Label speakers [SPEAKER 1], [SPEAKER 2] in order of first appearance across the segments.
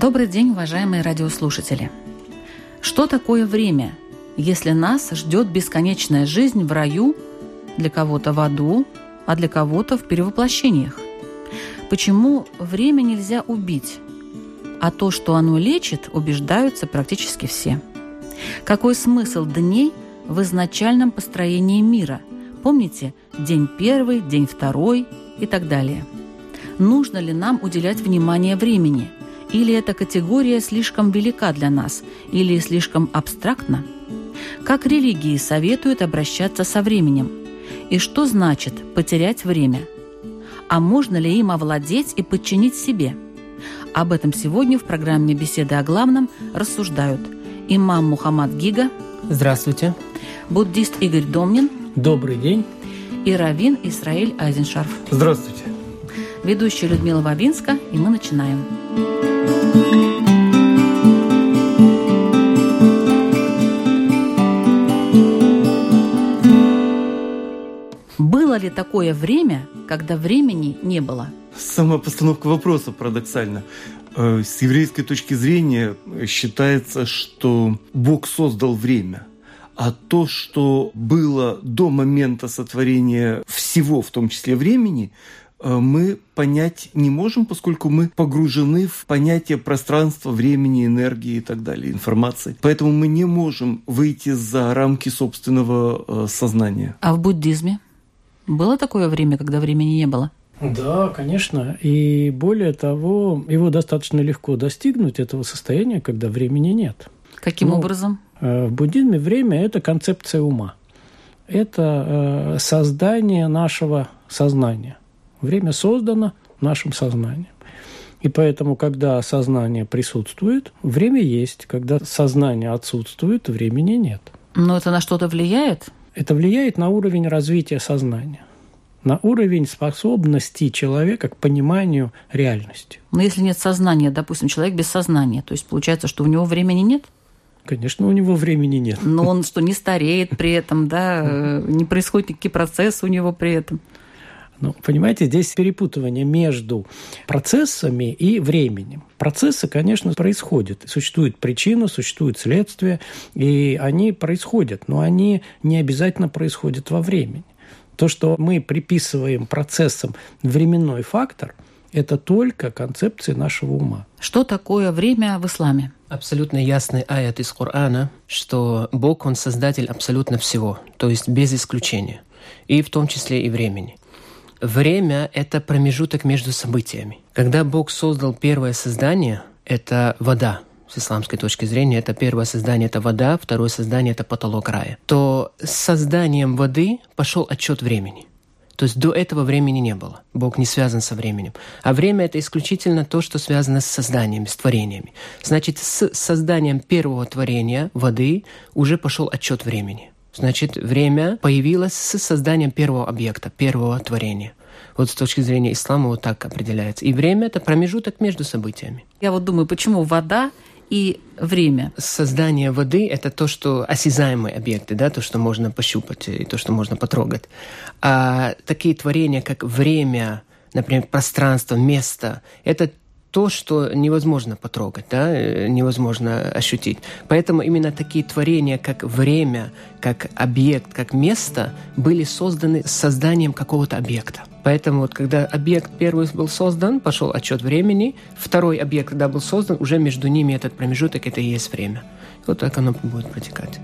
[SPEAKER 1] Добрый день, уважаемые радиослушатели. Что такое время, если нас ждет бесконечная жизнь в раю, для кого-то в аду, а для кого-то в перевоплощениях? Почему время нельзя убить, а то, что оно лечит, убеждаются практически все? Какой смысл дней в изначальном построении мира? Помните, день первый, день второй и так далее. Нужно ли нам уделять внимание времени – или эта категория слишком велика для нас, или слишком абстрактна? Как религии советуют обращаться со временем? И что значит потерять время? А можно ли им овладеть и подчинить себе? Об этом сегодня в программе «Беседы о главном» рассуждают имам Мухаммад Гига.
[SPEAKER 2] Здравствуйте.
[SPEAKER 1] Буддист Игорь Домнин.
[SPEAKER 2] Добрый день.
[SPEAKER 1] И Равин Исраиль Айзеншарф.
[SPEAKER 2] Здравствуйте.
[SPEAKER 1] Ведущая Людмила Вавинска, и мы начинаем. Было ли такое время, когда времени не было?
[SPEAKER 2] Сама постановка вопроса парадоксальна. Э, с еврейской точки зрения считается, что Бог создал время – а то, что было до момента сотворения всего, в том числе времени, Э, мы понять не можем, поскольку мы погружены в понятие пространства, времени, энергии и так далее, информации. Поэтому мы не можем выйти за рамки собственного э, сознания.
[SPEAKER 1] А в буддизме было такое время, когда времени не было?
[SPEAKER 3] Да, конечно. И более того, его достаточно легко достигнуть, этого состояния, когда времени нет.
[SPEAKER 1] Каким ну, образом?
[SPEAKER 3] Э, в буддизме время – это концепция ума. Это создание нашего сознания – Время создано нашим сознанием. И поэтому, когда сознание присутствует, время есть. Когда сознание отсутствует, времени нет.
[SPEAKER 1] Но это на что-то влияет?
[SPEAKER 3] Это влияет на уровень развития сознания на уровень способности человека к пониманию реальности.
[SPEAKER 1] Но если нет сознания, допустим, человек без сознания, то есть получается, что у него времени нет?
[SPEAKER 3] Конечно, у него времени нет.
[SPEAKER 1] Но он что, не стареет при этом, да, э, не происходит никакие процессы у него при этом?
[SPEAKER 3] Ну, понимаете, здесь перепутывание между процессами и временем. Процессы, конечно, происходят. Существует причина, существует следствие, и они происходят, но они не обязательно происходят во времени. То, что мы приписываем процессам временной фактор, это только концепции нашего ума.
[SPEAKER 1] Что такое время в исламе?
[SPEAKER 4] Абсолютно ясный аят из Корана, что Бог, Он создатель абсолютно всего, то есть без исключения, и в том числе и времени. Время — это промежуток между событиями. Когда Бог создал первое создание, это вода, с исламской точки зрения, это первое создание — это вода, второе создание — это потолок рая, то с созданием воды пошел отчет времени. То есть до этого времени не было. Бог не связан со временем. А время — это исключительно то, что связано с созданием, с творениями. Значит, с созданием первого творения, воды, уже пошел отчет времени. Значит, время появилось с созданием первого объекта, первого творения. Вот с точки зрения ислама вот так определяется. И время – это промежуток между событиями.
[SPEAKER 1] Я вот думаю, почему вода и время.
[SPEAKER 4] Создание воды – это то, что осязаемые объекты, да, то, что можно пощупать и то, что можно потрогать. А такие творения, как время, например, пространство, место – это то, что невозможно потрогать, да, э, невозможно ощутить. Поэтому именно такие творения, как время, как объект, как место, были созданы созданием какого-то объекта. Поэтому вот когда объект первый был создан, пошел отчет времени, второй объект, когда был создан, уже между ними этот промежуток, это и есть время. Вот так оно будет протекать.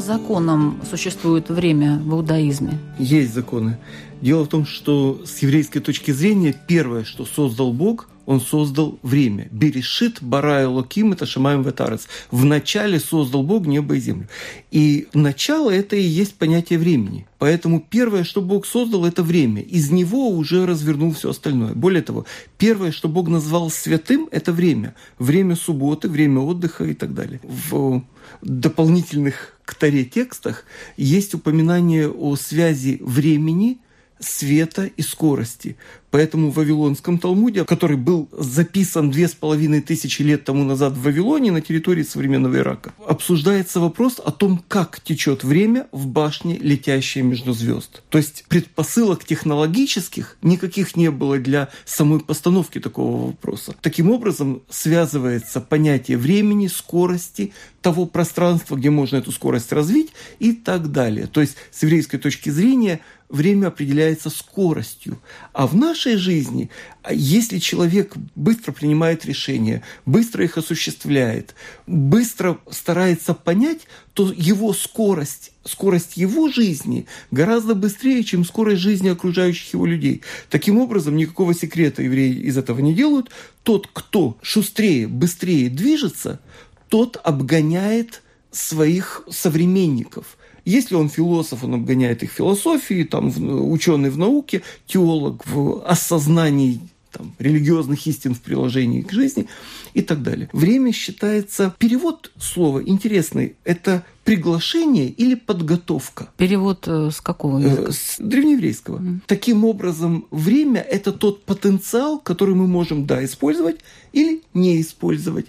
[SPEAKER 1] Законам существует время в иудаизме?
[SPEAKER 2] Есть законы. Дело в том, что с еврейской точки зрения первое, что создал Бог, он создал время. Берешит бара локим это шамаем ветарец. Начале создал Бог небо и землю. И начало – это и есть понятие времени. Поэтому первое, что Бог создал, это время. Из него уже развернул все остальное. Более того, первое, что Бог назвал святым, это время. Время субботы, время отдыха и так далее. В дополнительных к Таре текстах есть упоминание о связи времени – света и скорости. Поэтому в Вавилонском Талмуде, который был записан две с половиной тысячи лет тому назад в Вавилоне на территории современного Ирака, обсуждается вопрос о том, как течет время в башне, летящей между звезд. То есть предпосылок технологических никаких не было для самой постановки такого вопроса. Таким образом связывается понятие времени, скорости, того пространства, где можно эту скорость развить и так далее. То есть с еврейской точки зрения время определяется скоростью. А в нашей жизни, если человек быстро принимает решения, быстро их осуществляет, быстро старается понять, то его скорость, скорость его жизни гораздо быстрее, чем скорость жизни окружающих его людей. Таким образом, никакого секрета евреи из этого не делают. Тот, кто шустрее, быстрее движется, тот обгоняет своих современников – если он философ, он обгоняет их философии, там, ученый в науке, теолог в осознании там, религиозных истин в приложении к жизни и так далее. Время считается... Перевод слова интересный. Это приглашение или подготовка.
[SPEAKER 1] Перевод э, с какого языка?
[SPEAKER 2] Э, с древнееврейского. Mm. Таким образом, время – это тот потенциал, который мы можем, да, использовать или не использовать.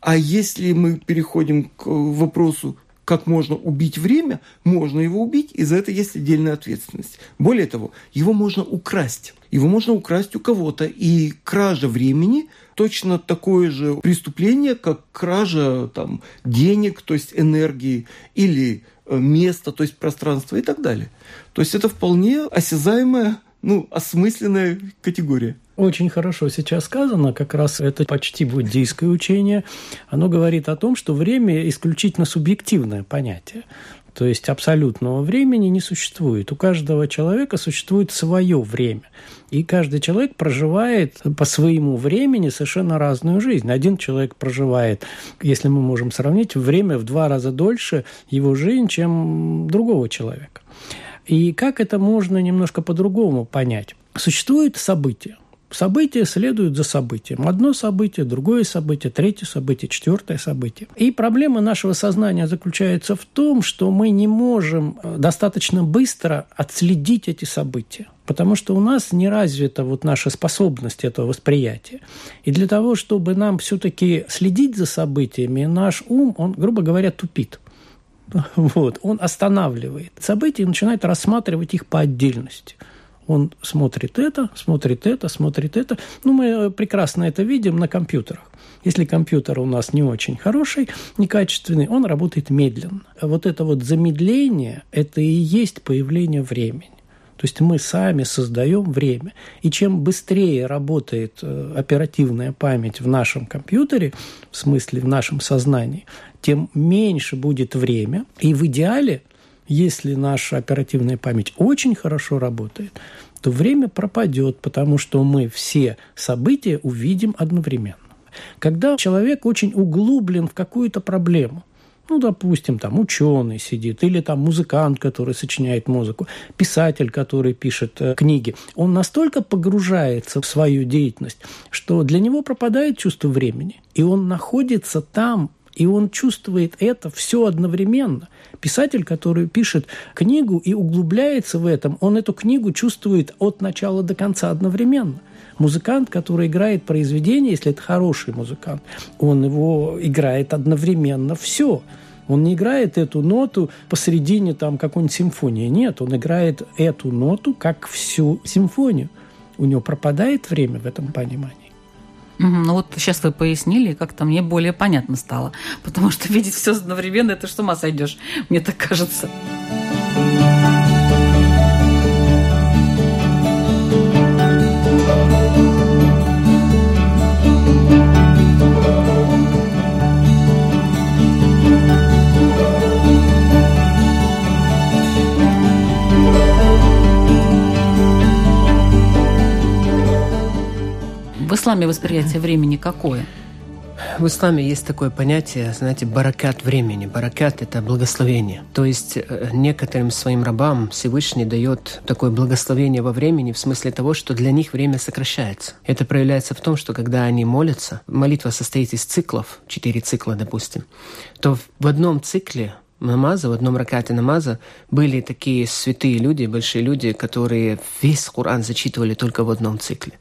[SPEAKER 2] А если мы переходим к вопросу как можно убить время, можно его убить, и за это есть отдельная ответственность. Более того, его можно украсть. Его можно украсть у кого-то, и кража времени точно такое же преступление, как кража там, денег, то есть энергии, или э, места, то есть пространства и так далее. То есть это вполне осязаемая, ну, осмысленная категория.
[SPEAKER 3] Очень хорошо сейчас сказано, как раз это почти буддийское учение. Оно говорит о том, что время исключительно субъективное понятие. То есть абсолютного времени не существует. У каждого человека существует свое время. И каждый человек проживает по своему времени совершенно разную жизнь. Один человек проживает, если мы можем сравнить, время в два раза дольше его жизнь, чем другого человека. И как это можно немножко по-другому понять? Существует событие. События следуют за событием. Одно событие, другое событие, третье событие, четвертое событие. И проблема нашего сознания заключается в том, что мы не можем э, достаточно быстро отследить эти события потому что у нас не развита вот наша способность этого восприятия. И для того, чтобы нам все-таки следить за событиями, наш ум, он, грубо говоря, тупит. Вот, он останавливает события и начинает рассматривать их по отдельности – он смотрит это, смотрит это, смотрит это. Ну, мы э, прекрасно это видим на компьютерах. Если компьютер у нас не очень хороший, некачественный, он работает медленно. Вот это вот замедление – это и есть появление времени. То есть мы сами создаем время. И чем быстрее работает э, оперативная память в нашем компьютере, в смысле в нашем сознании, тем меньше будет время. И в идеале если наша оперативная память очень хорошо работает, то время пропадет, потому что мы все события увидим одновременно. Когда человек очень углублен в какую-то проблему, ну, допустим, там ученый сидит, или там музыкант, который сочиняет музыку, писатель, который пишет э, книги, он настолько погружается в свою деятельность, что для него пропадает чувство времени, и он находится там, и он чувствует это все одновременно. Писатель, который пишет книгу и углубляется в этом, он эту книгу чувствует от начала до конца одновременно. Музыкант, который играет произведение, если это хороший музыкант, он его играет одновременно все. Он не играет эту ноту посередине там какой-нибудь симфонии. Нет, он играет эту ноту как всю симфонию. У него пропадает время в этом понимании.
[SPEAKER 1] Ну вот сейчас вы пояснили, как-то мне более понятно стало. Потому что видеть все одновременно, это что ума сойдешь, мне так кажется. Исламе восприятие времени какое?
[SPEAKER 4] В исламе есть такое понятие, знаете, баракат времени. Баракат – это благословение. То есть э, некоторым своим рабам Всевышний дает такое благословение во времени в смысле того, что для них время сокращается. Это проявляется в том, что когда они молятся, молитва состоит из циклов, четыре цикла, допустим, то в одном цикле намаза, в одном ракате намаза были такие святые люди, большие люди, которые весь Коран зачитывали только в одном цикле.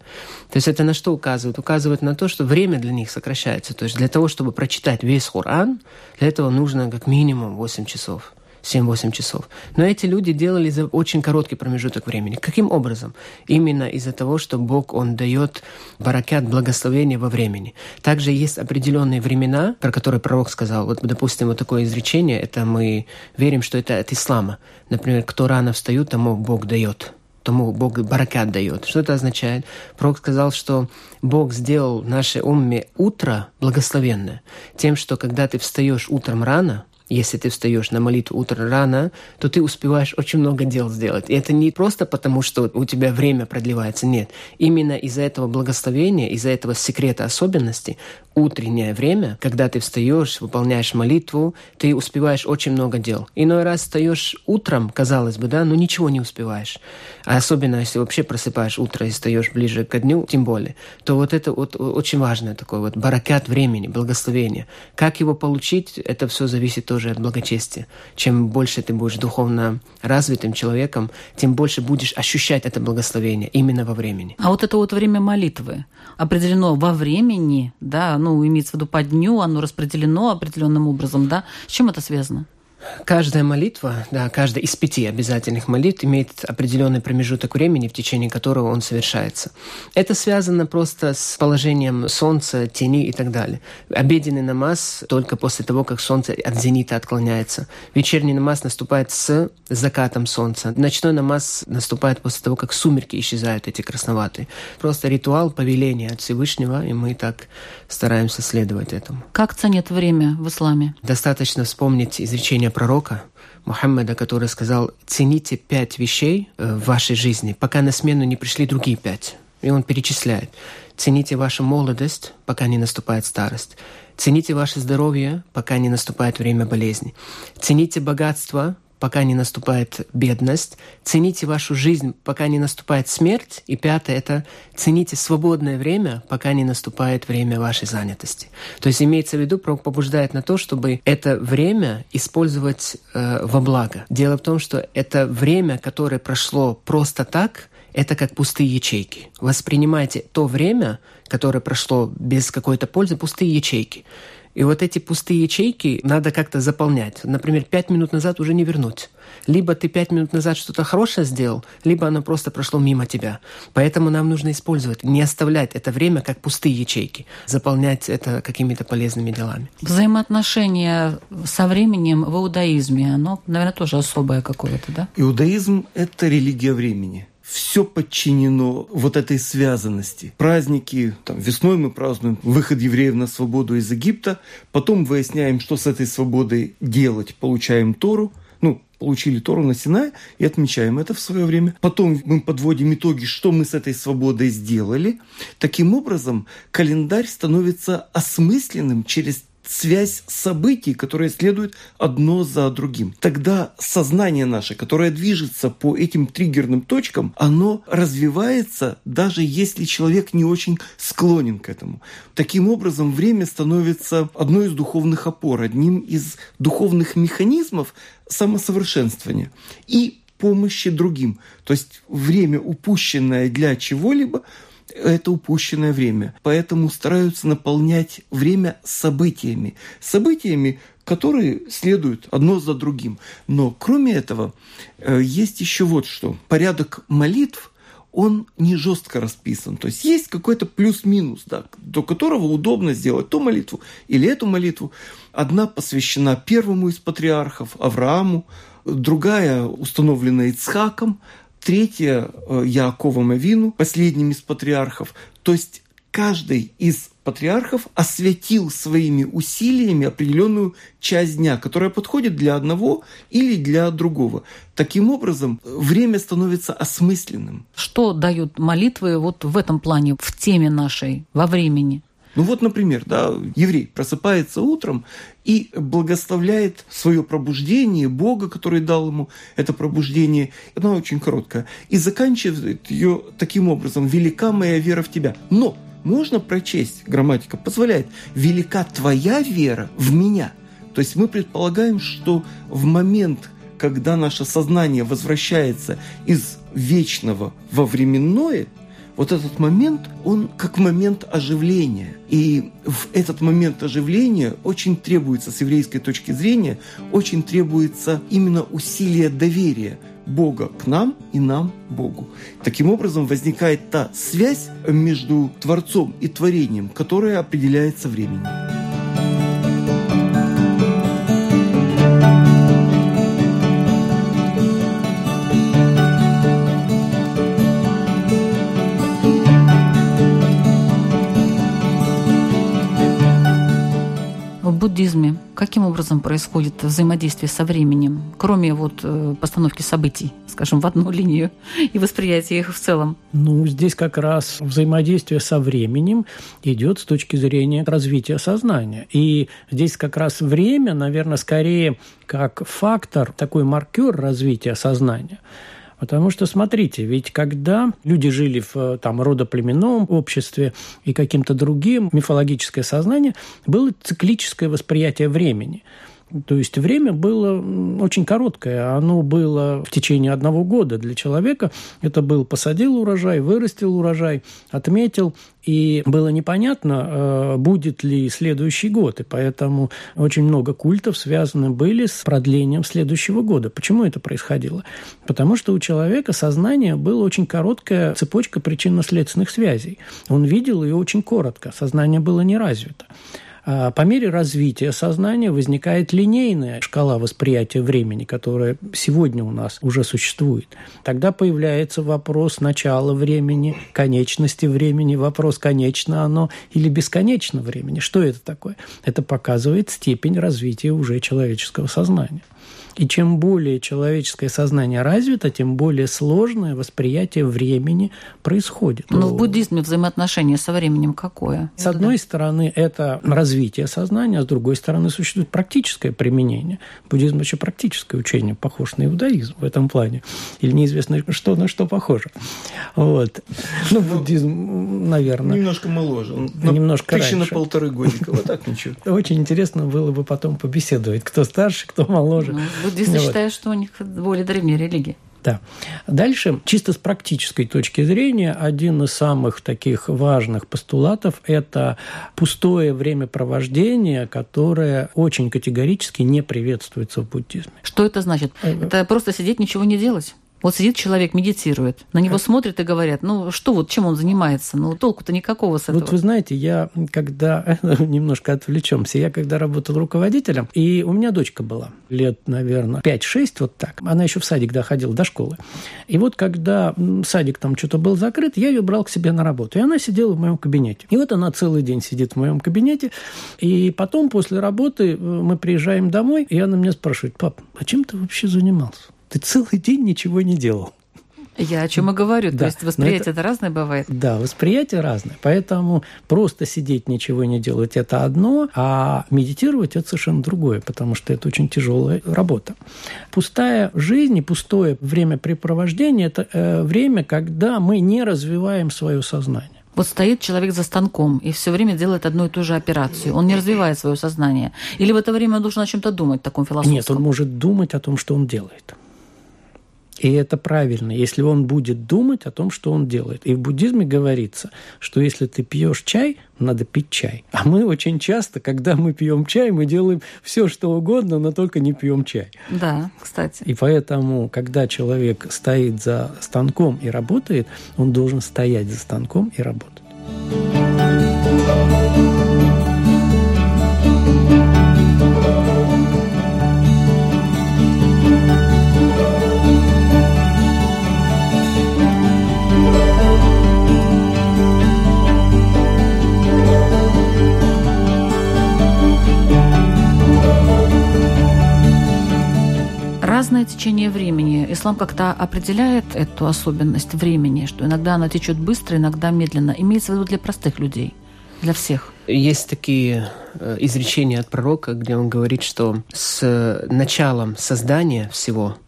[SPEAKER 4] То есть это на что указывает? Указывает на то, что время для них сокращается. То есть для того, чтобы прочитать весь Коран, для этого нужно как минимум 8 часов. 7-8 часов. Но эти люди делали за очень короткий промежуток времени. Каким образом? Именно из-за того, что Бог, Он дает баракят, благословение во времени. Также есть определенные времена, про которые пророк сказал. Вот, допустим, вот такое изречение, это мы верим, что это от ислама. Например, кто рано встает, тому Бог дает тому Бог баракат дает. Что это означает? Пророк сказал, что Бог сделал наше умме утро благословенное тем, что когда ты встаешь утром рано, если ты встаешь на молитву утром рано, то ты успеваешь очень много дел сделать. И это не просто потому, что у тебя время продлевается, нет. Именно из-за этого благословения, из-за этого секрета особенности утреннее время, когда ты встаешь, выполняешь молитву, ты успеваешь очень много дел. Иной раз встаешь утром, казалось бы, да, но ничего не успеваешь. А особенно, если вообще просыпаешь утро и встаешь ближе к дню, тем более, то вот это вот очень важное такое вот баракат времени, благословение. Как его получить, это все зависит тоже тоже от благочестия. Чем больше ты будешь духовно развитым человеком, тем больше будешь ощущать это благословение именно во времени.
[SPEAKER 1] А вот это вот время молитвы определено во времени, да, ну, имеется в виду по дню, оно распределено определенным образом, да? С чем это связано?
[SPEAKER 4] Каждая молитва, да, каждая из пяти обязательных молитв имеет определенный промежуток времени, в течение которого он совершается. Это связано просто с положением солнца, тени и так далее. Обеденный намаз только после того, как солнце от зенита отклоняется. Вечерний намаз наступает с закатом солнца. Ночной намаз наступает после того, как сумерки исчезают, эти красноватые. Просто ритуал повеления от Всевышнего, и мы так стараемся следовать этому.
[SPEAKER 1] Как ценят время в исламе?
[SPEAKER 4] Достаточно вспомнить изречение изречение пророка Мухаммеда, который сказал, цените пять вещей э, в вашей жизни, пока на смену не пришли другие пять. И он перечисляет. Цените вашу молодость, пока не наступает старость. Цените ваше здоровье, пока не наступает время болезни. Цените богатство, пока не наступает бедность. Цените вашу жизнь, пока не наступает смерть. И пятое – это цените свободное время, пока не наступает время вашей занятости. То есть имеется в виду, пророк побуждает на то, чтобы это время использовать э, во благо. Дело в том, что это время, которое прошло просто так, это как пустые ячейки. Воспринимайте то время, которое прошло без какой-то пользы, пустые ячейки. И вот эти пустые ячейки надо как-то заполнять. Например, пять минут назад уже не вернуть. Либо ты пять минут назад что-то хорошее сделал, либо оно просто прошло мимо тебя. Поэтому нам нужно использовать, не оставлять это время как пустые ячейки, заполнять это какими-то полезными делами.
[SPEAKER 1] Взаимоотношения со временем в иудаизме, оно, наверное, тоже особое какое-то, да?
[SPEAKER 2] Иудаизм – это религия времени все подчинено вот этой связанности. Праздники, там, весной мы празднуем выход евреев на свободу из Египта, потом выясняем, что с этой свободой делать, получаем Тору, ну, получили Тору на Синае и отмечаем это в свое время. Потом мы подводим итоги, что мы с этой свободой сделали. Таким образом, календарь становится осмысленным через связь событий, которые следуют одно за другим. Тогда сознание наше, которое движется по этим триггерным точкам, оно развивается, даже если человек не очень склонен к этому. Таким образом, время становится одной из духовных опор, одним из духовных механизмов самосовершенствования и помощи другим. То есть время, упущенное для чего-либо, это упущенное время. Поэтому стараются наполнять время событиями. Событиями, которые следуют одно за другим. Но кроме этого, э, есть еще вот что. Порядок молитв он не жестко расписан. То есть есть какой-то плюс-минус, да, до которого удобно сделать ту молитву или эту молитву. Одна посвящена первому из патриархов, Аврааму, другая установлена Ицхаком, третье э, Яаковом Авину, последним из патриархов. То есть каждый из патриархов осветил своими усилиями определенную часть дня, которая подходит для одного или для другого. Таким образом, время становится осмысленным.
[SPEAKER 1] Что дают молитвы вот в этом плане, в теме нашей, во времени?
[SPEAKER 2] Ну вот, например, да, еврей просыпается утром и благословляет свое пробуждение, Бога, который дал ему это пробуждение. Она очень короткая. И заканчивает ее таким образом. «Велика моя вера в тебя». Но можно прочесть, грамматика позволяет, «велика твоя вера в меня». То есть мы предполагаем, что в момент, когда наше сознание возвращается из вечного во временное – вот этот момент, он как момент оживления. И в этот момент оживления очень требуется, с еврейской точки зрения, очень требуется именно усилие доверия Бога к нам и нам Богу. Таким образом возникает та связь между Творцом и творением, которая определяется временем.
[SPEAKER 1] Каким образом происходит взаимодействие со временем, кроме вот э, постановки событий, скажем, в одну линию и восприятия их в целом?
[SPEAKER 3] Ну, здесь как раз взаимодействие со временем идет с точки зрения развития сознания. И здесь как раз время, наверное, скорее как фактор, такой маркер развития сознания – Потому что, смотрите, ведь когда люди жили в там, родоплеменном обществе и каким-то другим, мифологическое сознание, было циклическое восприятие времени. То есть время было очень короткое. Оно было в течение одного года для человека. Это был посадил урожай, вырастил урожай, отметил. И было непонятно, э, будет ли следующий год. И поэтому очень много культов связаны были с продлением следующего года. Почему это происходило? Потому что у человека сознание было очень короткая цепочка причинно-следственных связей. Он видел ее очень коротко. Сознание было не развито. А по мере развития сознания возникает линейная шкала восприятия времени, которая сегодня у нас уже существует. Тогда появляется вопрос начала времени, конечности времени, вопрос, конечно оно или бесконечно времени. Что это такое? Это показывает степень развития уже человеческого сознания. И чем более человеческое сознание развито, тем более сложное восприятие времени происходит.
[SPEAKER 1] Но в буддизме взаимоотношение со временем какое?
[SPEAKER 3] С одной стороны, это развитие сознания, а с другой стороны, существует практическое применение. Буддизм очень практическое учение, похож на иудаизм в этом плане. Или неизвестно, что на что похоже. Вот. Ну, буддизм, наверное...
[SPEAKER 2] Немножко моложе.
[SPEAKER 3] Немножко
[SPEAKER 2] Тысячи
[SPEAKER 3] раньше.
[SPEAKER 2] на полторы годика. Вот так ничего.
[SPEAKER 3] Очень интересно было бы потом побеседовать, кто старше, кто моложе.
[SPEAKER 1] Ну, буддисты
[SPEAKER 3] Вот.
[SPEAKER 1] считают, что у них более древняя религия.
[SPEAKER 3] Да. Дальше, чисто с практической точки зрения, один из самых таких важных постулатов – это пустое времяпровождение, которое очень категорически не приветствуется в буддизме.
[SPEAKER 1] Что это значит?
[SPEAKER 3] Э,
[SPEAKER 1] Это просто сидеть, ничего не делать? Вот сидит человек, медитирует, на него смотрят и говорят, ну что вот, чем он занимается? Ну толку-то никакого с этого.
[SPEAKER 3] Вот вы знаете, я когда немножко отвлечемся, я когда работал руководителем, и у меня дочка была лет, наверное, 5-6, вот так. Она еще в садик доходила до школы. И вот когда садик там что-то был закрыт, я ее брал к себе на работу. И она сидела в моем кабинете. И вот она целый день сидит в моем кабинете. И потом после работы э, мы приезжаем домой, и она меня спрашивает, пап, а чем ты вообще занимался? Ты целый день ничего не делал.
[SPEAKER 1] Я о чем и говорю. То
[SPEAKER 3] Да,
[SPEAKER 1] есть
[SPEAKER 3] но
[SPEAKER 1] восприятие это разное бывает.
[SPEAKER 3] Да, восприятие разное. Поэтому просто сидеть, ничего не делать – это одно, а медитировать – это совершенно другое, потому что это очень тяжелая работа. Пустая жизнь и пустое времяпрепровождение – это э, время, когда мы не развиваем свое сознание.
[SPEAKER 1] Вот стоит человек за станком и все время делает одну и ту же операцию. Он не развивает свое сознание. Или в это время он должен о чем-то думать, таком философском.
[SPEAKER 3] Нет, он может думать о том, что он делает. И это правильно, если он будет думать о том, что он делает. И в буддизме говорится, что если ты пьешь чай, надо пить чай. А мы очень часто, когда мы пьем чай, мы делаем все, что угодно, но только не пьем чай.
[SPEAKER 1] Да, кстати.
[SPEAKER 3] И поэтому, когда человек стоит за станком и работает, он должен стоять за станком и работать.
[SPEAKER 1] Течение времени. Ислам как-то определяет эту особенность времени, что иногда она течет быстро, иногда медленно. Имеется в виду для простых людей, для всех.
[SPEAKER 4] Есть такие э, изречения от пророка, где он говорит, что с началом создания всего –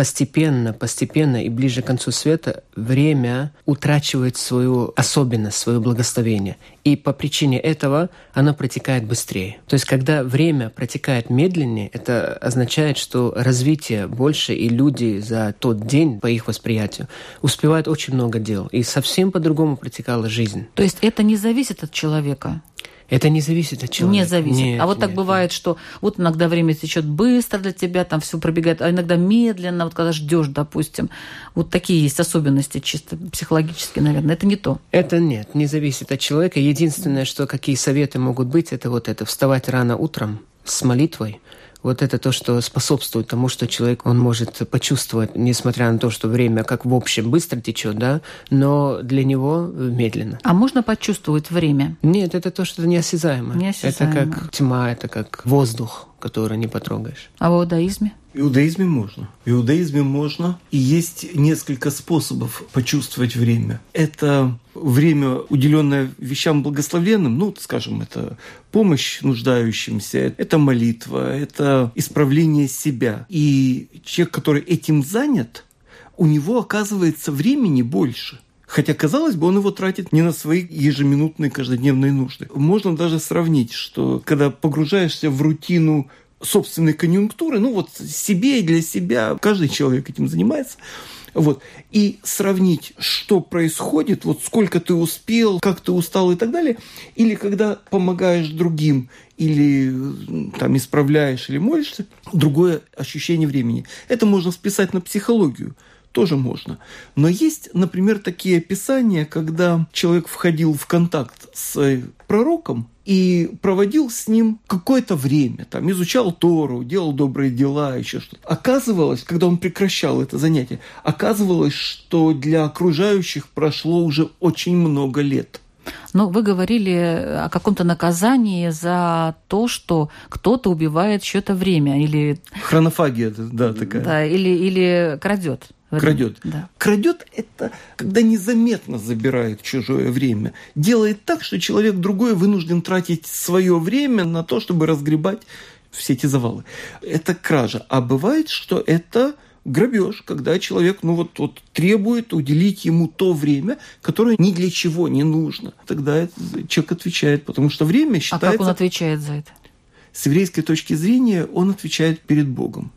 [SPEAKER 4] постепенно, постепенно и ближе к концу света время утрачивает свою особенность, свое благословение. И по причине этого оно протекает быстрее. То есть, когда время протекает медленнее, это означает, что развитие больше, и люди за тот день, по их восприятию, успевают очень много дел. И совсем по-другому протекала жизнь.
[SPEAKER 1] То есть это не зависит от человека?
[SPEAKER 4] Это не зависит от человека.
[SPEAKER 1] Не зависит.
[SPEAKER 4] Нет,
[SPEAKER 1] а вот так
[SPEAKER 4] нет,
[SPEAKER 1] бывает, что вот иногда время течет быстро для тебя, там все пробегает, а иногда медленно, вот когда ждешь, допустим. Вот такие есть особенности чисто психологические, наверное. Это не то.
[SPEAKER 4] Это нет, не зависит от человека. Единственное, что какие советы могут быть, это вот это вставать рано утром с молитвой, вот это то, что способствует тому, что человек, он может почувствовать, несмотря на то, что время как в общем быстро течет, да, но для него медленно.
[SPEAKER 1] А можно почувствовать время?
[SPEAKER 4] Нет, это то, что неосязаемо.
[SPEAKER 1] Неосязаемо.
[SPEAKER 4] Это как тьма, это как воздух, который не потрогаешь.
[SPEAKER 1] А в иудаизме?
[SPEAKER 2] В иудаизме можно. В иудаизме можно. И есть несколько способов почувствовать время. Это время, уделенное вещам благословенным, ну, скажем, это помощь нуждающимся, это молитва, это исправление себя. И человек, который этим занят, у него оказывается времени больше – Хотя, казалось бы, он его тратит не на свои ежеминутные каждодневные нужды. Можно даже сравнить, что когда погружаешься в рутину собственной конъюнктуры, ну вот себе и для себя, каждый человек этим занимается, вот. И сравнить, что происходит, вот сколько ты успел, как ты устал и так далее. Или когда помогаешь другим, или там исправляешь, или молишься, другое ощущение времени. Это можно списать на психологию тоже можно. Но есть, например, такие описания, когда человек входил в контакт с пророком и проводил с ним какое-то время, там, изучал Тору, делал добрые дела, еще что-то. Оказывалось, когда он прекращал это занятие, оказывалось, что для окружающих прошло уже очень много лет.
[SPEAKER 1] Но вы говорили о каком-то наказании за то, что кто-то убивает чье-то время или...
[SPEAKER 2] Хронофагия, да, такая.
[SPEAKER 1] Да, или, или крадет.
[SPEAKER 2] Крадет.
[SPEAKER 1] Да.
[SPEAKER 2] Крадет это когда незаметно забирает чужое время. Делает так, что человек другой вынужден тратить свое время на то, чтобы разгребать все эти завалы. Это кража. А бывает, что это грабеж, когда человек ну вот, вот требует уделить ему то время, которое ни для чего не нужно. Тогда человек отвечает, потому что время считается... А
[SPEAKER 1] как он отвечает за это?
[SPEAKER 2] С еврейской точки зрения он отвечает перед Богом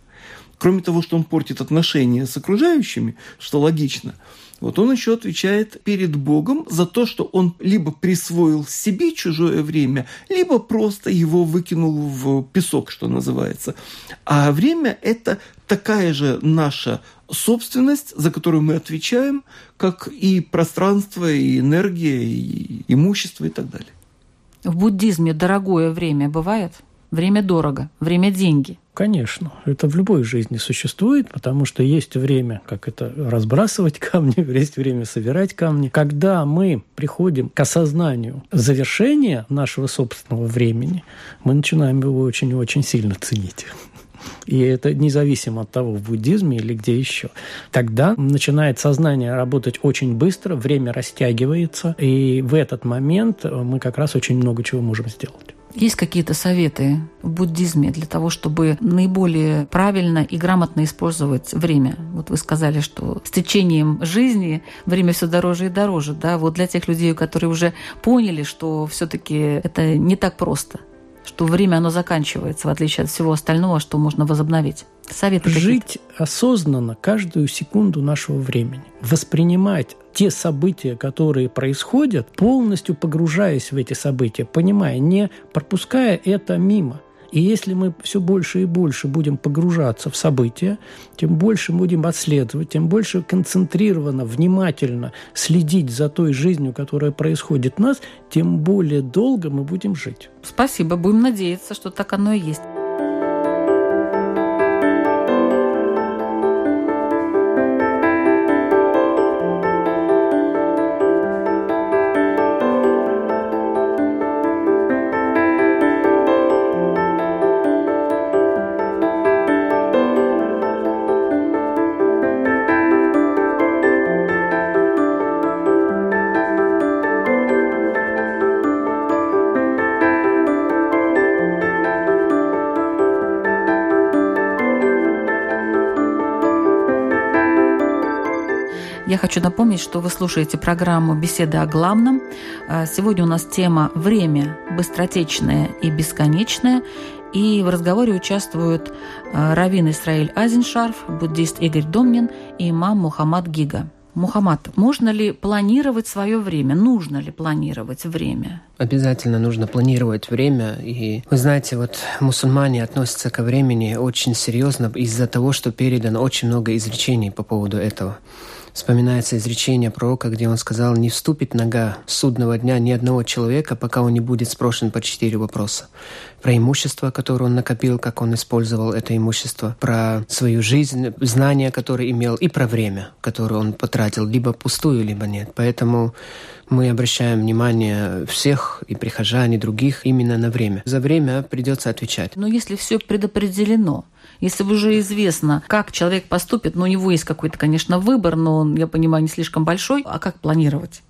[SPEAKER 2] кроме того, что он портит отношения с окружающими, что логично, вот он еще отвечает перед Богом за то, что он либо присвоил себе чужое время, либо просто его выкинул в песок, что называется. А время – это такая же наша собственность, за которую мы отвечаем, как и пространство, и энергия, и имущество и так далее.
[SPEAKER 1] В буддизме дорогое время бывает? Время дорого, время – деньги.
[SPEAKER 3] Конечно, это в любой жизни существует, потому что есть время, как это разбрасывать камни, есть время собирать камни. Когда мы приходим к осознанию завершения нашего собственного времени, мы начинаем его очень-очень сильно ценить. И это независимо от того, в буддизме или где еще. Тогда начинает сознание работать очень быстро, время растягивается, и в этот момент мы как раз очень много чего можем сделать.
[SPEAKER 1] Есть какие-то советы в буддизме для того, чтобы наиболее правильно и грамотно использовать время? Вот вы сказали, что с течением жизни время все дороже и дороже. Да? Вот для тех людей, которые уже поняли, что все-таки это не так просто, что время оно заканчивается, в отличие от всего остального, что можно возобновить. Советы
[SPEAKER 3] Жить осознанно каждую секунду нашего времени. Воспринимать те события, которые происходят, полностью погружаясь в эти события, понимая, не пропуская это мимо. И если мы все больше и больше будем погружаться в события, тем больше будем отследовать, тем больше концентрированно, внимательно следить за той жизнью, которая происходит в нас, тем более долго мы будем жить.
[SPEAKER 1] Спасибо. Будем надеяться, что так оно и есть. Хочу напомнить, что вы слушаете программу «Беседы о главном». А, сегодня у нас тема «Время. Быстротечное и бесконечное». И в разговоре участвуют а, раввин Исраиль Азеншарф, буддист Игорь Домнин и имам Мухаммад Гига. Мухаммад, можно ли планировать свое время? Нужно ли планировать время?
[SPEAKER 4] Обязательно нужно планировать время. И вы знаете, вот мусульмане относятся ко времени очень серьезно из-за того, что передано очень много изречений по поводу этого вспоминается изречение пророка, где он сказал, «Не вступит нога судного дня ни одного человека, пока он не будет спрошен по четыре вопроса. Про имущество, которое он накопил, как он использовал это имущество, про свою жизнь, знания, которые имел, и про время, которое он потратил, либо пустую, либо нет. Поэтому мы обращаем внимание всех, и прихожан, и других, именно на время. За время придется отвечать.
[SPEAKER 1] Но если все предопределено, если уже известно, как человек поступит, ну, у него есть какой-то, конечно, выбор, но он, я понимаю, не слишком большой, а как планировать?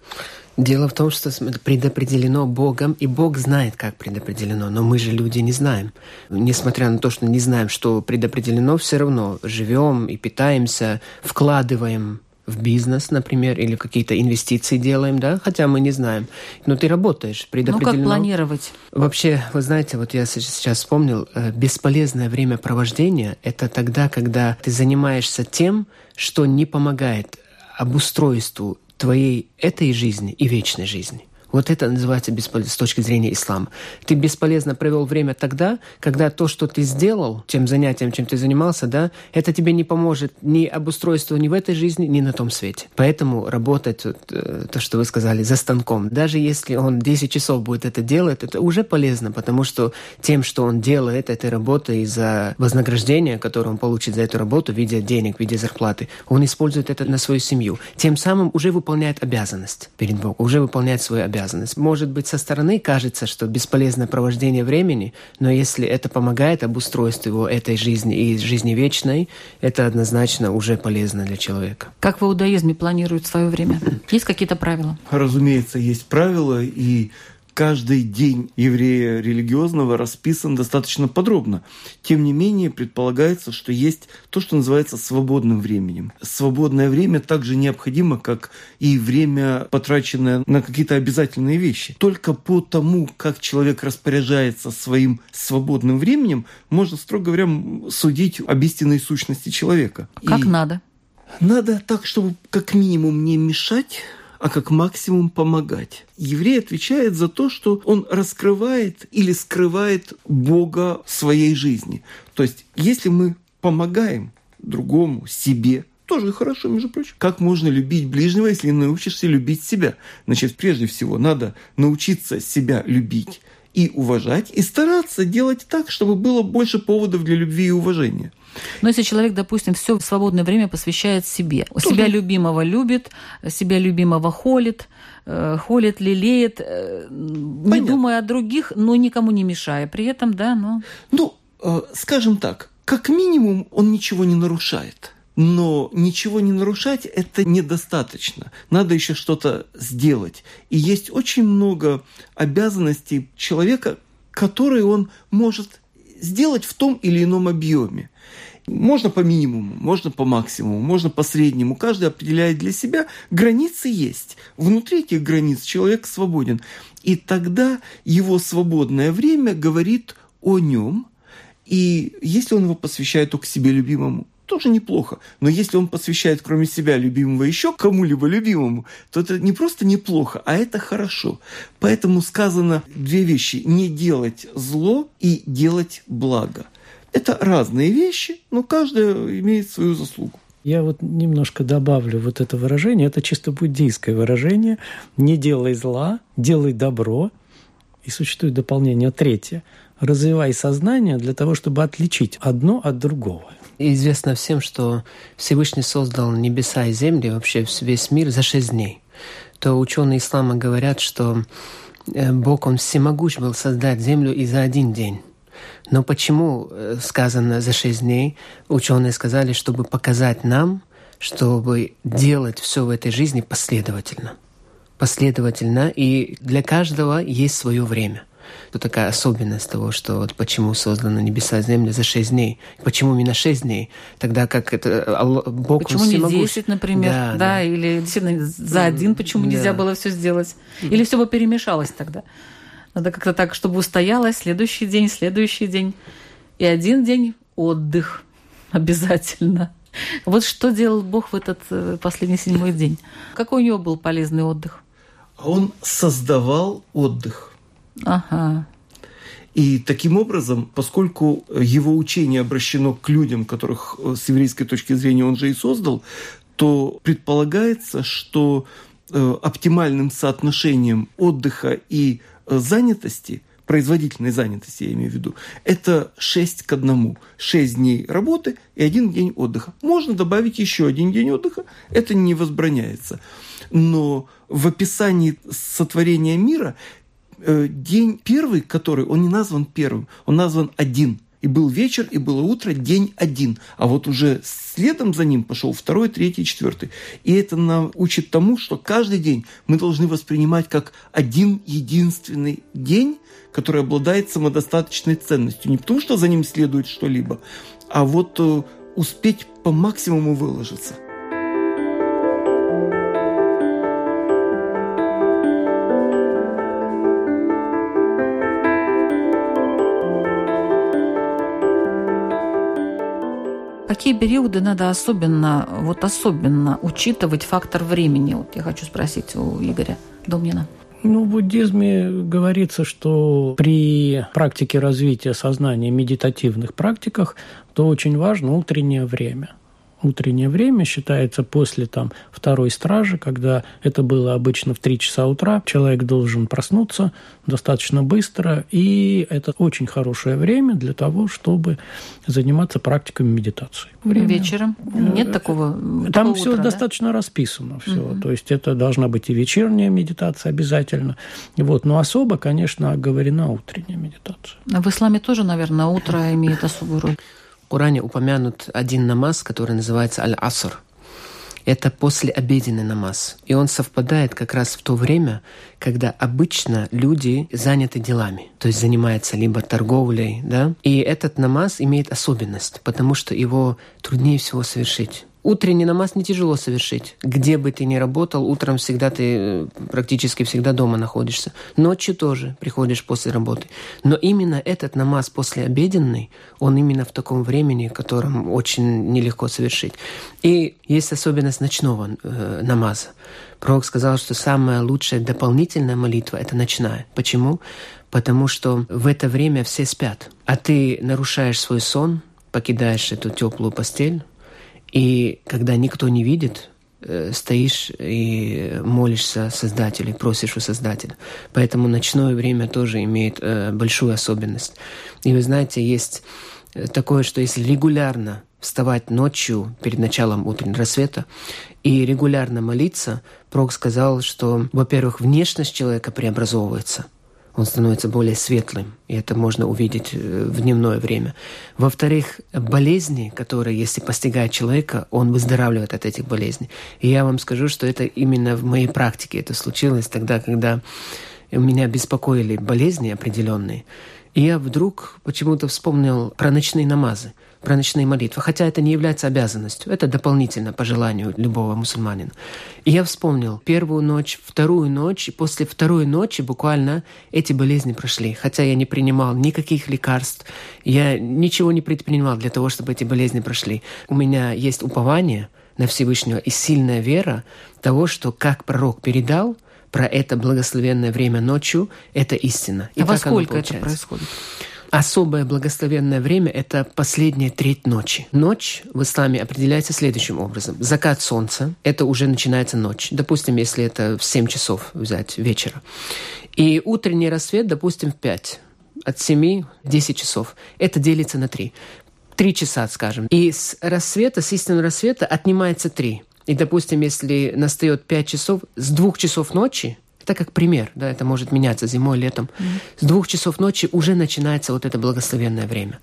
[SPEAKER 4] Дело в том, что предопределено Богом, и Бог знает, как предопределено, но мы же люди не знаем. Несмотря на то, что не знаем, что предопределено, все равно живем и питаемся, вкладываем в бизнес, например, или какие-то инвестиции делаем, да, хотя мы не знаем. Но ты работаешь, предопределено.
[SPEAKER 1] Ну, как планировать?
[SPEAKER 4] Вообще, вы знаете, вот я сейчас вспомнил, э, бесполезное времяпровождение – это тогда, когда ты занимаешься тем, что не помогает обустройству твоей этой жизни и вечной жизни. Вот это называется бесполезно с точки зрения ислама. Ты бесполезно провел время тогда, когда то, что ты сделал, тем занятием, чем ты занимался, да, это тебе не поможет ни обустройству ни в этой жизни, ни на том свете. Поэтому работать, э, то, что вы сказали, за станком, даже если он 10 часов будет это делать, это уже полезно, потому что тем, что он делает этой работой из-за вознаграждения, которое он получит за эту работу в виде денег, в виде зарплаты, он использует это на свою семью. Тем самым уже выполняет обязанность перед Богом, уже выполняет свою обязанность обязанность. Может быть, со стороны кажется, что бесполезное провождение времени, но если это помогает обустройству его этой жизни и жизни вечной, это однозначно уже полезно для человека.
[SPEAKER 1] Как в иудаизме планируют свое время? Есть какие-то правила?
[SPEAKER 2] Разумеется, есть правила, и каждый день еврея религиозного расписан достаточно подробно. Тем не менее, предполагается, что есть то, что называется свободным временем. Свободное время также необходимо, как и время, потраченное на какие-то обязательные вещи. Только по тому, как человек распоряжается своим свободным временем, можно, строго говоря, судить об истинной сущности человека.
[SPEAKER 1] Как и надо?
[SPEAKER 2] Надо так, чтобы как минимум не мешать а как максимум помогать. Еврей отвечает за то, что он раскрывает или скрывает Бога в своей жизни. То есть, если мы помогаем другому, себе, тоже хорошо, между прочим. Как можно любить ближнего, если не научишься любить себя? Значит, прежде всего, надо научиться себя любить и уважать, и стараться делать так, чтобы было больше поводов для любви и уважения.
[SPEAKER 1] Но если человек, допустим, все свободное время посвящает себе, Тоже. себя любимого любит, себя любимого холит, э, холит, лелеет, э, Понятно. не думая о других, но никому не мешая. При этом, да, но...
[SPEAKER 2] Ну, э, скажем так, как минимум он ничего не нарушает. Но ничего не нарушать – это недостаточно. Надо еще что-то сделать. И есть очень много обязанностей человека, которые он может сделать в том или ином объеме. Можно по минимуму, можно по максимуму, можно по среднему. Каждый определяет для себя. Границы есть. Внутри этих границ человек свободен. И тогда его свободное время говорит о нем. И если он его посвящает только себе любимому, тоже неплохо. Но если он посвящает, кроме себя, любимого еще кому-либо любимому, то это не просто неплохо, а это хорошо. Поэтому сказано две вещи. Не делать зло и делать благо. Это разные вещи, но каждая имеет свою заслугу.
[SPEAKER 3] Я вот немножко добавлю вот это выражение. Это чисто буддийское выражение. Не делай зла, делай добро. И существует дополнение третье. Развивай сознание для того, чтобы отличить одно от другого.
[SPEAKER 4] Известно всем, что Всевышний создал небеса и земли, вообще весь мир за шесть дней. То ученые ислама говорят, что э, Бог, Он всемогущ был создать землю и за один день. Но почему э, сказано за шесть дней? Ученые сказали, чтобы показать нам, чтобы делать все в этой жизни последовательно. Последовательно, и для каждого есть свое время – Это такая особенность того, что вот почему созданы небеса и земля за шесть дней. Почему именно шесть дней? Тогда как это Бог
[SPEAKER 1] Почему не десять, например? Да, да, да. Или действительно за один почему да. нельзя было все сделать? Или все бы перемешалось тогда? Надо как-то так, чтобы устоялось следующий день, следующий день. И один день отдых обязательно. Вот что делал Бог в этот э, последний седьмой день? Какой у него был полезный отдых?
[SPEAKER 2] Он создавал отдых.
[SPEAKER 1] Ага.
[SPEAKER 2] И таким образом, поскольку его учение обращено к людям, которых э, с еврейской точки зрения он же и создал, то предполагается, что э, оптимальным соотношением отдыха и занятости – производительной занятости, я имею в виду, это 6 к 1. 6 дней работы и один день отдыха. Можно добавить еще один день отдыха, это не возбраняется. Но в описании сотворения мира э, день первый, который, он не назван первым, он назван один. И был вечер, и было утро, день один. А вот уже следом за ним пошел второй, третий, четвертый. И это нам учит тому, что каждый день мы должны воспринимать как один единственный день, который обладает самодостаточной ценностью. Не потому, что за ним следует что-либо, а вот э, успеть по максимуму выложиться.
[SPEAKER 1] Какие периоды надо особенно, вот особенно учитывать фактор времени? Вот я хочу спросить у Игоря Домнина.
[SPEAKER 3] Ну, в буддизме говорится, что при практике развития сознания, медитативных практиках, то очень важно утреннее время – утреннее время считается после там, второй стражи, когда это было обычно в 3 часа утра. Человек должен проснуться достаточно быстро, и это очень хорошее время для того, чтобы заниматься практиками медитации. Время.
[SPEAKER 1] Вечером? Нет э, такого
[SPEAKER 3] Там такого все утра, достаточно да? расписано. Все. Угу. То есть это должна быть и вечерняя медитация обязательно. Вот. Но особо, конечно, оговорена утренняя медитация.
[SPEAKER 1] А в исламе тоже, наверное, утро имеет особую роль.
[SPEAKER 4] Коране упомянут один намаз, который называется Аль-Аср. Это послеобеденный намаз. И он совпадает как раз в то время, когда обычно люди заняты делами, то есть занимаются либо торговлей, да. И этот намаз имеет особенность, потому что его труднее всего совершить. Утренний намаз не тяжело совершить. Где бы ты ни работал, утром всегда ты э, практически всегда дома находишься. Ночью тоже приходишь после работы. Но именно этот намаз после обеденный, он именно в таком времени, котором очень нелегко совершить. И есть особенность ночного э, намаза. Пророк сказал, что самая лучшая дополнительная молитва – это ночная. Почему? Потому что в это время все спят, а ты нарушаешь свой сон, покидаешь эту теплую постель, и когда никто не видит, э, стоишь и молишься Создателю, просишь у Создателя. Поэтому ночное время тоже имеет э, большую особенность. И вы знаете, есть э, такое, что если регулярно вставать ночью перед началом утреннего рассвета и регулярно молиться, Пророк сказал, что, во-первых, внешность человека преобразовывается – он становится более светлым, и это можно увидеть э, в дневное время. Во-вторых, болезни, которые, если постигает человека, он выздоравливает от этих болезней. И я вам скажу, что это именно в моей практике это случилось тогда, когда меня беспокоили болезни определенные. И я вдруг почему-то вспомнил про ночные намазы про ночные молитвы, хотя это не является обязанностью, это дополнительно по желанию любого мусульманина. И я вспомнил первую ночь, вторую ночь, и после второй ночи буквально эти болезни прошли, хотя я не принимал никаких лекарств, я ничего не предпринимал для того, чтобы эти болезни прошли. У меня есть упование на Всевышнего и сильная вера того, что как пророк передал, про это благословенное время ночью, это истина.
[SPEAKER 1] И а во сколько это происходит?
[SPEAKER 4] Особое благословенное время – это последняя треть ночи. Ночь в исламе определяется следующим образом. Закат солнца – это уже начинается ночь. Допустим, если это в 7 часов взять вечера. И утренний рассвет, допустим, в 5. От 7 10 часов. Это делится на 3. 3 часа, скажем. И с рассвета, с истинного рассвета отнимается 3. И, допустим, если настает 5 часов, с 2 часов ночи это как пример, да, это может меняться зимой, летом. Mm-hmm. С двух часов ночи уже начинается вот это благословенное время,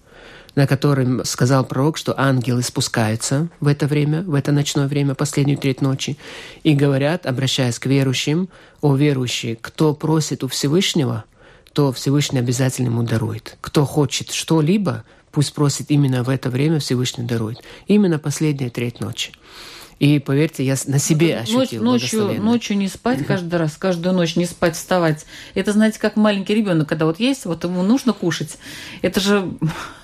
[SPEAKER 4] на котором сказал пророк, что ангелы спускаются в это время, в это ночное время, последнюю треть ночи, и говорят, обращаясь к верующим, о верующие, кто просит у Всевышнего, то Всевышний обязательно ему дарует. Кто хочет что-либо, пусть просит именно в это время Всевышний дарует. Именно последняя треть ночи. И поверьте, я на себе ощутил
[SPEAKER 1] Ночь, ночью, ночью не спать каждый раз, каждую ночь не спать, вставать. Это, знаете, как маленький ребенок, когда вот есть, вот ему нужно кушать. Это же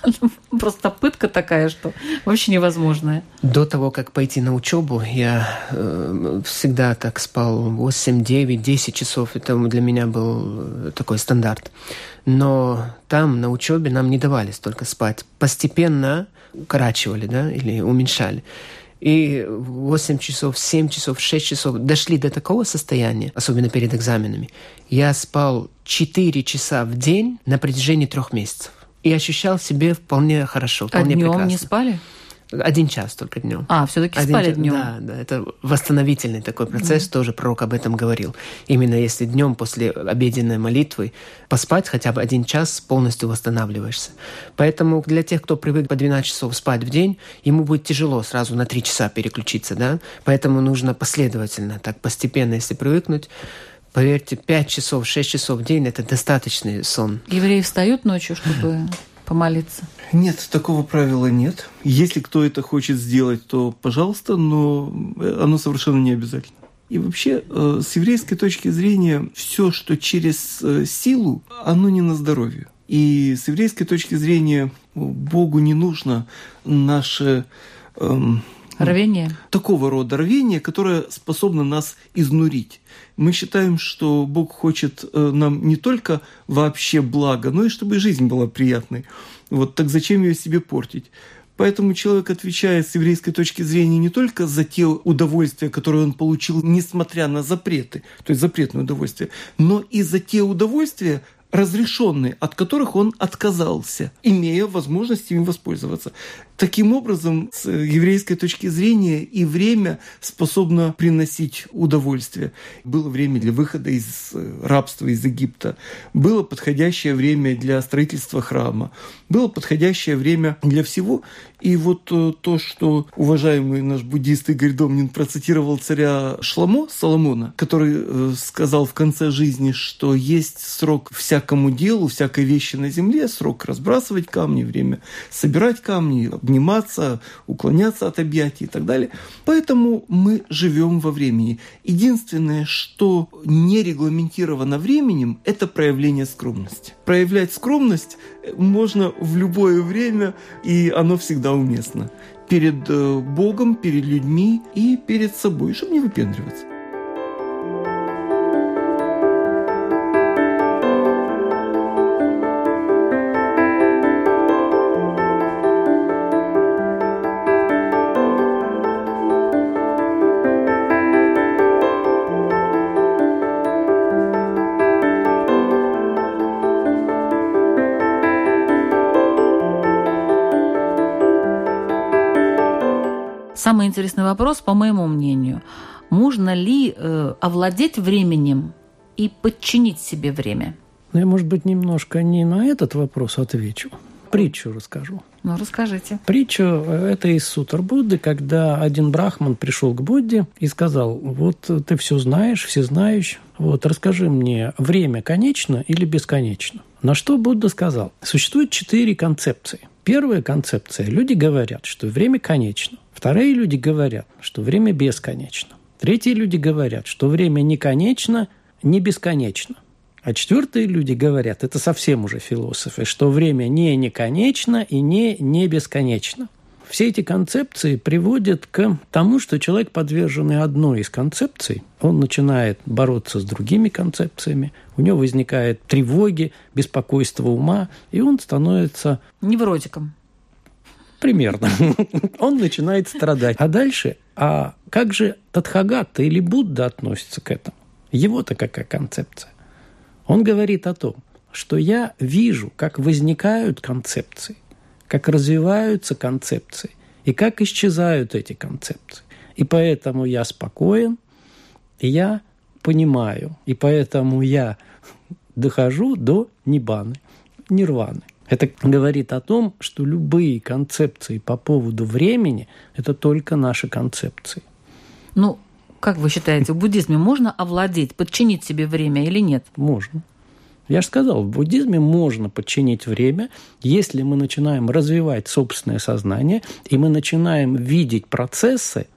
[SPEAKER 1] просто пытка такая, что вообще невозможная.
[SPEAKER 4] До того, как пойти на учебу, я э, всегда так спал 8, 9, 10 часов. Это для меня был такой стандарт. Но там, на учебе, нам не давали столько спать. Постепенно укорачивали, да, или уменьшали и 8 часов, 7 часов, 6 часов дошли до такого состояния, особенно перед экзаменами. Я спал 4 часа в день на протяжении трех месяцев. И ощущал себя вполне хорошо, вполне
[SPEAKER 1] а днем
[SPEAKER 4] прекрасно.
[SPEAKER 1] не спали?
[SPEAKER 4] Один час только днем.
[SPEAKER 1] А, все-таки спали
[SPEAKER 4] час,
[SPEAKER 1] днем.
[SPEAKER 4] Да, да, это восстановительный такой процесс, mm. тоже пророк об этом говорил. Именно если днем после обеденной молитвы поспать хотя бы один час, полностью восстанавливаешься. Поэтому для тех, кто привык по 12 часов спать в день, ему будет тяжело сразу на 3 часа переключиться, да? Поэтому нужно последовательно, так постепенно, если привыкнуть, Поверьте, 5 часов, 6 часов в день – это достаточный сон.
[SPEAKER 1] Евреи встают ночью, чтобы помолиться?
[SPEAKER 2] Нет, такого правила нет. Если кто это хочет сделать, то пожалуйста, но оно совершенно не обязательно. И вообще, э, с еврейской точки зрения, все, что через э, силу, оно не на здоровье. И с еврейской точки зрения Богу не нужно наше эм,
[SPEAKER 1] Рвение?
[SPEAKER 2] Такого рода рвение, которое способно нас изнурить. Мы считаем, что Бог хочет э, нам не только вообще благо, но и чтобы жизнь была приятной. Вот так зачем ее себе портить? Поэтому человек отвечает с еврейской точки зрения не только за те удовольствия, которые он получил, несмотря на запреты, то есть запретное удовольствие, но и за те удовольствия, разрешенные, от которых он отказался, имея возможность им воспользоваться. Таким образом, с еврейской точки зрения и время способно приносить удовольствие. Было время для выхода из э, рабства из Египта, было подходящее время для строительства храма, было подходящее время для всего. И вот э, то, что уважаемый наш буддист Игорь Домнин процитировал царя Шламо, Соломона, который э, сказал в конце жизни, что есть срок всякому делу, всякой вещи на земле, срок разбрасывать камни, время собирать камни, обниматься, уклоняться от объятий и так далее. Поэтому мы живем во времени. Единственное, что не регламентировано временем, это проявление скромности. Проявлять скромность можно в любое время, и оно всегда уместно. Перед э, Богом, перед людьми и перед собой, чтобы не выпендриваться.
[SPEAKER 1] Самый интересный вопрос, по моему мнению, можно ли э, овладеть временем и подчинить себе время?
[SPEAKER 3] Ну, я, может быть, немножко не на этот вопрос отвечу. Притчу расскажу.
[SPEAKER 1] Ну, расскажите.
[SPEAKER 3] Притчу э, это из Сутр Будды, когда один брахман пришел к Будде и сказал, вот ты все знаешь, все знаешь, вот расскажи мне, время конечно или бесконечно? На что Будда сказал? Существует четыре концепции. Первая концепция. Люди говорят, что время конечно. Вторые люди говорят, что время бесконечно. Третьи люди говорят, что время не конечно, не бесконечно. А четвертые люди говорят, это совсем уже философы, что время не неконечно и не не бесконечно. Все эти концепции приводят к тому, что человек, подверженный одной из концепций, он начинает бороться с другими концепциями, у него возникает тревоги, беспокойство ума, и он становится...
[SPEAKER 1] Невротиком.
[SPEAKER 3] Примерно. Он начинает страдать. А дальше, а как же Тадхагата или Будда относится к этому? Его-то какая концепция? Он говорит о том, что я вижу, как возникают концепции, как развиваются концепции и как исчезают эти концепции. И поэтому я спокоен, и я понимаю, и поэтому я дохожу до нибаны, нирваны. Это говорит о том, что любые концепции по поводу времени – это только наши концепции.
[SPEAKER 1] Ну, как вы считаете, в буддизме можно овладеть, подчинить себе время или нет?
[SPEAKER 3] Можно. Я же сказал, в буддизме можно подчинить время, если мы начинаем развивать собственное сознание, и мы начинаем видеть процессы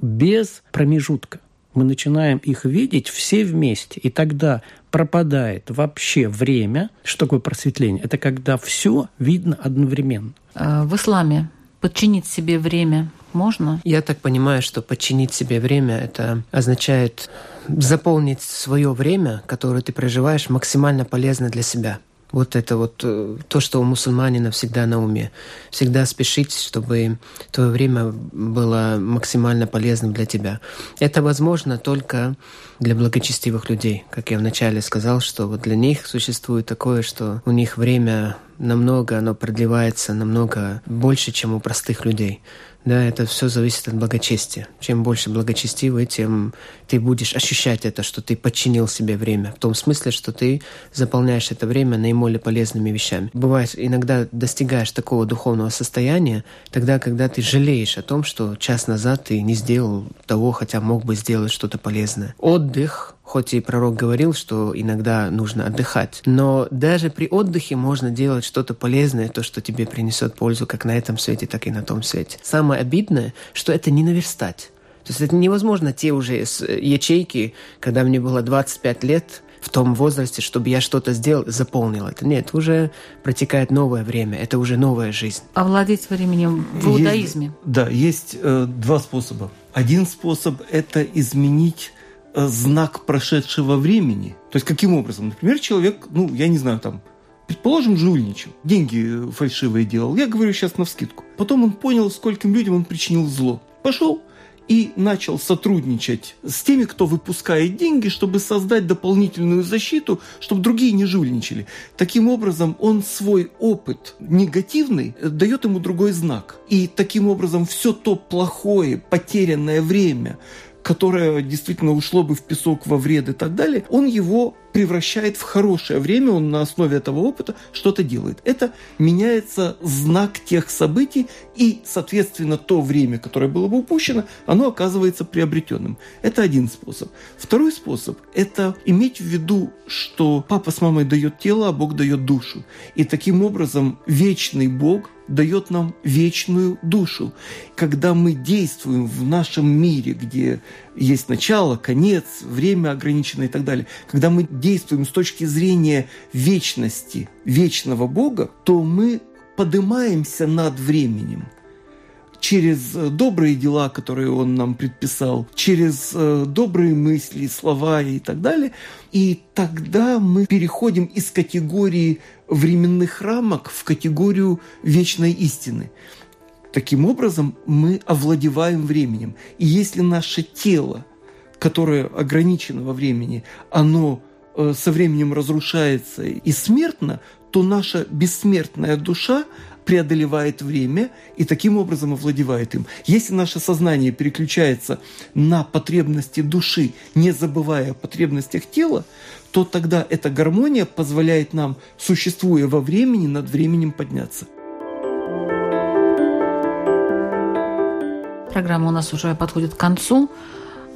[SPEAKER 3] без промежутка. Мы начинаем их видеть все вместе. И тогда пропадает вообще время. Что такое просветление? Это когда все видно одновременно.
[SPEAKER 1] А в исламе подчинить себе время можно?
[SPEAKER 4] Я так понимаю, что подчинить себе время это означает заполнить свое время, которое ты проживаешь, максимально полезно для себя. Вот это вот э, то, что у мусульманина всегда на уме. Всегда спешить, чтобы твое время было максимально полезным для тебя. Это возможно только для благочестивых людей. Как я вначале сказал, что вот для них существует такое, что у них время намного, оно продлевается намного больше, чем у простых людей. Да, это все зависит от благочестия. Чем больше благочестивый, тем ты будешь ощущать это, что ты подчинил себе время. В том смысле, что ты заполняешь это время наиболее полезными вещами. Бывает, иногда достигаешь такого духовного состояния, тогда, когда ты жалеешь о том, что час назад ты не сделал того, хотя мог бы сделать что-то полезное. Отдых Хоть и пророк говорил, что иногда нужно отдыхать, но даже при отдыхе можно делать что-то полезное, то, что тебе принесет пользу как на этом свете, так и на том свете. Самое обидное, что это не наверстать. То есть это невозможно те уже ячейки, когда мне было 25 лет, в том возрасте, чтобы я что-то сделал, заполнил это. Нет, уже протекает новое время, это уже новая жизнь.
[SPEAKER 1] Овладеть временем в иудаизме?
[SPEAKER 2] Есть, да, есть э, два способа. Один способ – это изменить Э, знак прошедшего времени. То есть каким образом? Например, человек, ну, я не знаю, там, предположим, жульничал, деньги фальшивые делал. Я говорю сейчас на вскидку. Потом он понял, скольким людям он причинил зло. Пошел и начал сотрудничать с теми, кто выпускает деньги, чтобы создать дополнительную защиту, чтобы другие не жульничали. Таким образом, он свой опыт негативный дает ему другой знак. И таким образом все то плохое, потерянное время, которое действительно ушло бы в песок во вред и так далее, он его превращает в хорошее время, он на основе этого опыта что-то делает. Это меняется знак тех событий, и, соответственно, то время, которое было бы упущено, оно оказывается приобретенным. Это один способ. Второй способ – это иметь в виду, что папа с мамой дает тело, а Бог дает душу. И таким образом вечный Бог дает нам вечную душу. Когда мы действуем в нашем мире, где есть начало, конец, время ограничено и так далее, когда мы действуем с точки зрения вечности, вечного Бога, то мы поднимаемся над временем через э, добрые дела, которые Он нам предписал, через э, добрые мысли, слова и так далее. И тогда мы переходим из категории временных рамок в категорию вечной истины. Таким образом, мы овладеваем временем. И если наше тело, которое ограничено во времени, оно э, со временем разрушается и смертно, то наша бессмертная душа преодолевает время и таким образом овладевает им. Если наше сознание переключается на потребности души, не забывая о потребностях тела, то тогда эта гармония позволяет нам, существуя во времени, над временем подняться.
[SPEAKER 1] Программа у нас уже подходит к концу.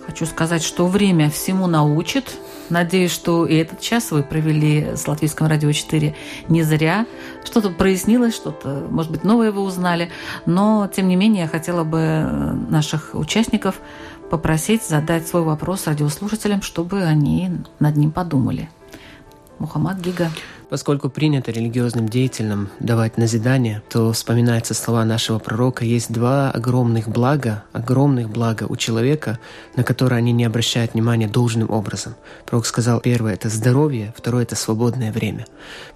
[SPEAKER 1] Хочу сказать, что время всему научит. Надеюсь, что и этот час вы провели с Латвийским радио 4 не зря. Что-то прояснилось, что-то, может быть, новое вы узнали. Но, тем не менее, я хотела бы наших участников попросить задать свой вопрос радиослушателям, чтобы они над ним подумали. Мухаммад Гига.
[SPEAKER 4] Поскольку принято религиозным деятелям давать назидание, то вспоминаются слова нашего пророка, есть два огромных блага, огромных блага у человека, на которые они не обращают внимания должным образом. Пророк сказал, первое – это здоровье, второе – это свободное время.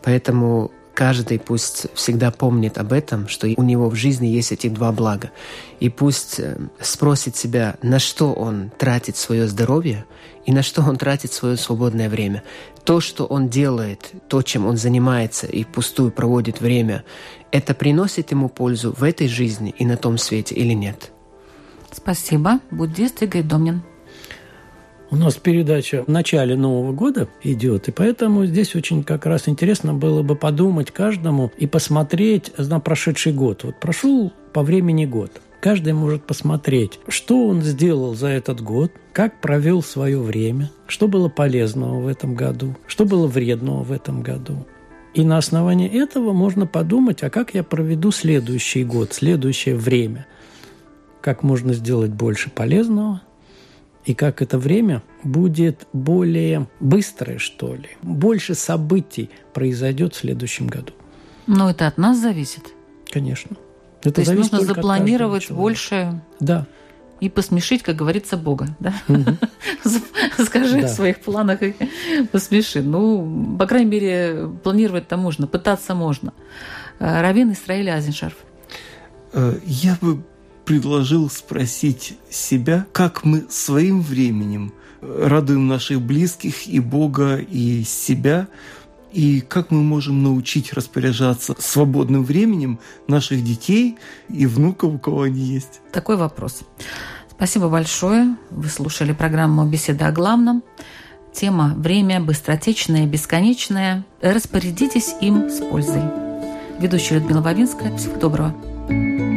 [SPEAKER 4] Поэтому каждый пусть всегда помнит об этом, что у него в жизни есть эти два блага. И пусть э, спросит себя, на что он тратит свое здоровье и на что он тратит свое свободное время. То, что он делает, то, чем он занимается и пустую проводит время, это приносит ему пользу в этой жизни и на том свете или нет?
[SPEAKER 1] Спасибо. Буддист Игорь Домнин.
[SPEAKER 3] У нас передача в начале Нового года идет, и поэтому здесь очень как раз интересно было бы подумать каждому и посмотреть на прошедший год. Вот прошел по времени год. Каждый может посмотреть, что он сделал за этот год, как провел свое время, что было полезного в этом году, что было вредного в этом году. И на основании этого можно подумать, а как я проведу следующий год, следующее время. Как можно сделать больше полезного, и как это время будет более быстрое, что ли. Больше событий произойдет в следующем году.
[SPEAKER 1] Но это от нас зависит.
[SPEAKER 3] Конечно.
[SPEAKER 1] Это То есть нужно запланировать больше.
[SPEAKER 3] Да.
[SPEAKER 1] И посмешить, как говорится, Бога. Да? Скажи о своих планах и посмеши. Ну, по крайней мере, планировать-то можно, пытаться можно. Э, Равин Исраиль Азиншарф.
[SPEAKER 2] Э, я бы предложил спросить себя, как мы своим временем радуем наших близких и Бога, и себя – и как мы можем научить распоряжаться свободным временем наших детей и внуков, у кого они есть?
[SPEAKER 1] Такой вопрос. Спасибо большое. Вы слушали программу «Беседа о главном». Тема «Время быстротечное, бесконечное». Распорядитесь им с пользой. Ведущая Людмила Вавинская. Всего доброго.